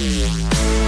Yeah.